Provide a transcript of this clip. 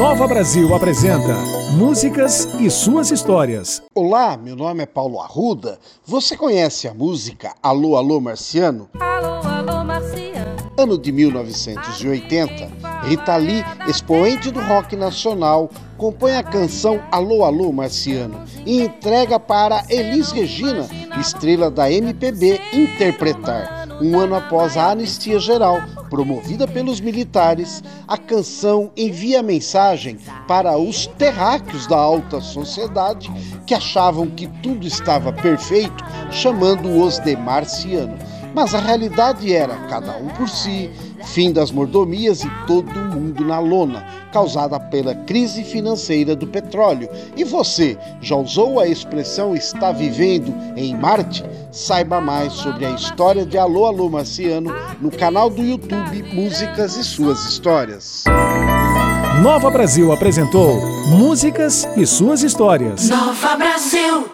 Nova Brasil apresenta Músicas e suas histórias. Olá, meu nome é Paulo Arruda. Você conhece a música Alô, Alô Marciano? Alô, alô, Marciano. Ano de 1980, Rita Lee, expoente do rock nacional, compõe a canção Alô, Alô Marciano e entrega para Elis Regina, estrela da MPB, interpretar. Um ano após a anistia geral, promovida pelos militares, a canção envia mensagem para os terráqueos da alta sociedade que achavam que tudo estava perfeito, chamando-os de marciano. Mas a realidade era cada um por si, fim das mordomias e todo mundo na lona, causada pela crise financeira do petróleo. E você, já usou a expressão está vivendo em Marte? Saiba mais sobre a história de Alô Alô Marciano no canal do YouTube Músicas e Suas Histórias. Nova Brasil apresentou Músicas e suas histórias. Nova Brasil.